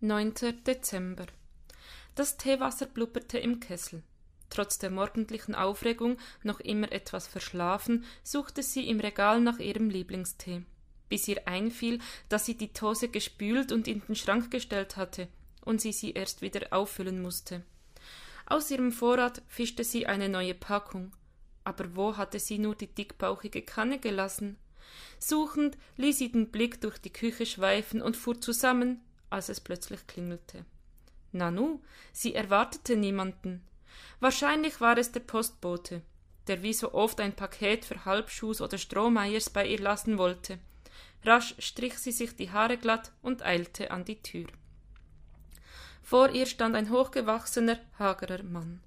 9. Dezember. Das Teewasser blubberte im Kessel. Trotz der morgendlichen Aufregung, noch immer etwas verschlafen, suchte sie im Regal nach ihrem Lieblingstee, bis ihr einfiel, dass sie die Tose gespült und in den Schrank gestellt hatte und sie sie erst wieder auffüllen musste. Aus ihrem Vorrat fischte sie eine neue Packung. Aber wo hatte sie nur die dickbauchige Kanne gelassen? Suchend ließ sie den Blick durch die Küche schweifen und fuhr zusammen, als es plötzlich klingelte. Nanu, sie erwartete niemanden. Wahrscheinlich war es der Postbote, der wie so oft ein Paket für Halbschuhs oder Strohmeiers bei ihr lassen wollte. Rasch strich sie sich die Haare glatt und eilte an die Tür. Vor ihr stand ein hochgewachsener, hagerer Mann.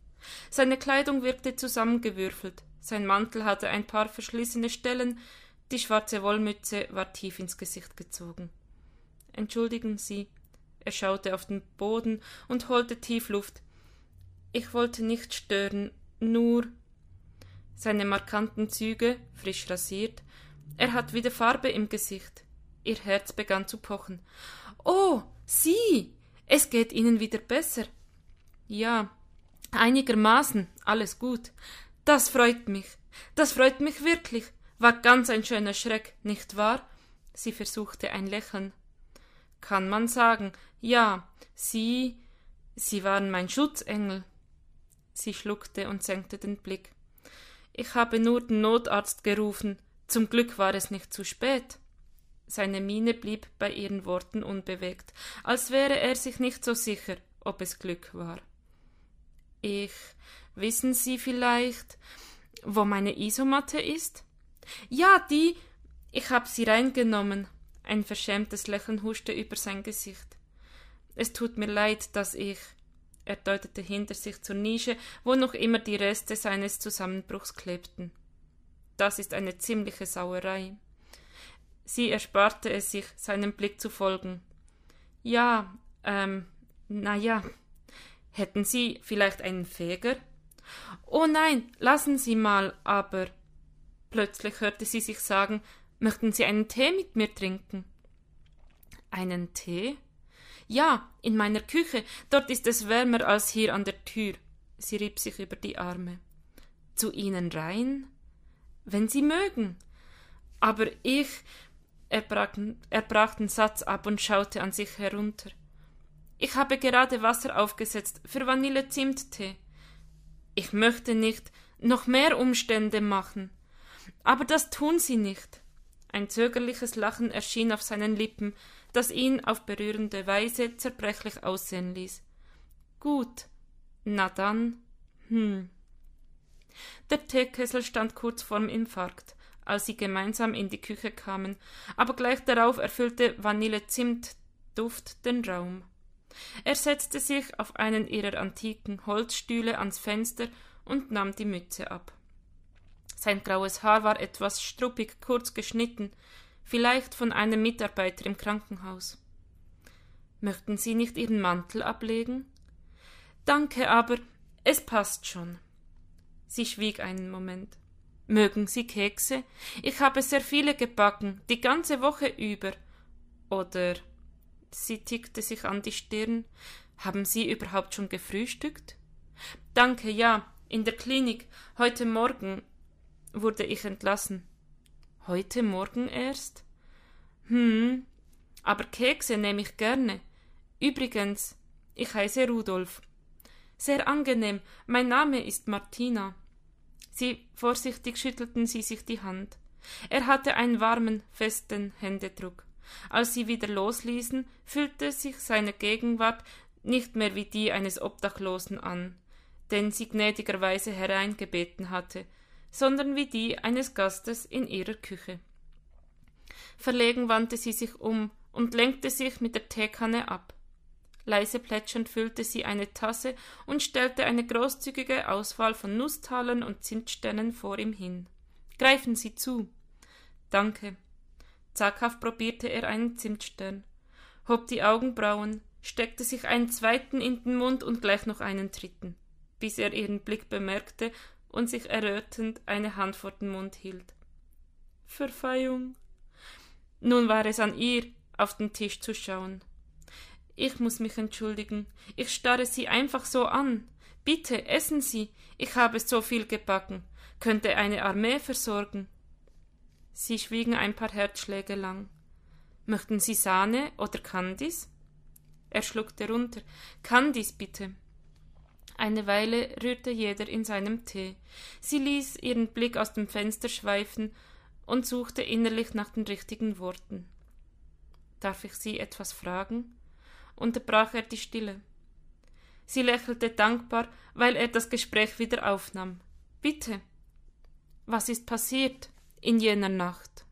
Seine Kleidung wirkte zusammengewürfelt, sein Mantel hatte ein paar verschlissene Stellen, die schwarze Wollmütze war tief ins Gesicht gezogen. Entschuldigen Sie. Er schaute auf den Boden und holte tief Luft. Ich wollte nicht stören, nur seine markanten Züge, frisch rasiert. Er hat wieder Farbe im Gesicht. Ihr Herz begann zu pochen. Oh, Sie. Es geht Ihnen wieder besser. Ja, einigermaßen, alles gut. Das freut mich. Das freut mich wirklich. War ganz ein schöner Schreck, nicht wahr? Sie versuchte ein Lächeln kann man sagen, ja, Sie, Sie waren mein Schutzengel. Sie schluckte und senkte den Blick. Ich habe nur den Notarzt gerufen. Zum Glück war es nicht zu spät. Seine Miene blieb bei ihren Worten unbewegt, als wäre er sich nicht so sicher, ob es Glück war. Ich wissen Sie vielleicht, wo meine Isomatte ist? Ja, die. Ich hab sie reingenommen. Ein verschämtes Lächeln huschte über sein Gesicht. Es tut mir leid, dass ich. Er deutete hinter sich zur Nische, wo noch immer die Reste seines Zusammenbruchs klebten. Das ist eine ziemliche Sauerei. Sie ersparte es sich, seinem Blick zu folgen. Ja, ähm, na ja. Hätten Sie vielleicht einen Feger? Oh nein, lassen Sie mal, aber. Plötzlich hörte sie sich sagen, Möchten Sie einen Tee mit mir trinken? Einen Tee? Ja, in meiner Küche. Dort ist es wärmer als hier an der Tür. Sie rieb sich über die Arme. Zu Ihnen rein? Wenn Sie mögen. Aber ich. Er brach, er brach den Satz ab und schaute an sich herunter. Ich habe gerade Wasser aufgesetzt für Vanille-Zimttee. Ich möchte nicht noch mehr Umstände machen. Aber das tun Sie nicht. Ein zögerliches Lachen erschien auf seinen Lippen, das ihn auf berührende Weise zerbrechlich aussehen ließ. Gut. Na dann. Hm. Der Teekessel stand kurz vorm Infarkt, als sie gemeinsam in die Küche kamen, aber gleich darauf erfüllte Vanille-Zimt-Duft den Raum. Er setzte sich auf einen ihrer antiken Holzstühle ans Fenster und nahm die Mütze ab. Sein graues Haar war etwas struppig kurz geschnitten, vielleicht von einem Mitarbeiter im Krankenhaus. Möchten Sie nicht Ihren Mantel ablegen? Danke, aber es passt schon. Sie schwieg einen Moment. Mögen Sie Kekse? Ich habe sehr viele gebacken, die ganze Woche über. Oder sie tickte sich an die Stirn. Haben Sie überhaupt schon gefrühstückt? Danke, ja, in der Klinik, heute Morgen, wurde ich entlassen. Heute Morgen erst? Hm, aber Kekse nehme ich gerne. Übrigens, ich heiße Rudolf. Sehr angenehm, mein Name ist Martina. Sie vorsichtig schüttelten sie sich die Hand. Er hatte einen warmen, festen Händedruck. Als sie wieder losließen, fühlte sich seine Gegenwart nicht mehr wie die eines Obdachlosen an, den sie gnädigerweise hereingebeten hatte, sondern wie die eines Gastes in ihrer Küche. Verlegen wandte sie sich um und lenkte sich mit der Teekanne ab. Leise plätschernd füllte sie eine Tasse und stellte eine großzügige Auswahl von Nusstalern und Zimtsternen vor ihm hin. Greifen Sie zu. Danke. Zaghaft probierte er einen Zimtstern, hob die Augenbrauen, steckte sich einen zweiten in den Mund und gleich noch einen dritten, bis er ihren Blick bemerkte und sich errötend eine Hand vor den Mund hielt. Verzeihung. Nun war es an ihr, auf den Tisch zu schauen. Ich muss mich entschuldigen. Ich starre Sie einfach so an. Bitte, essen Sie. Ich habe so viel gebacken. Könnte eine Armee versorgen. Sie schwiegen ein paar Herzschläge lang. Möchten Sie Sahne oder Candies? Er schluckte runter. Candies, bitte. Eine Weile rührte jeder in seinem Tee. Sie ließ ihren Blick aus dem Fenster schweifen und suchte innerlich nach den richtigen Worten. Darf ich Sie etwas fragen? unterbrach er die Stille. Sie lächelte dankbar, weil er das Gespräch wieder aufnahm. Bitte. Was ist passiert in jener Nacht?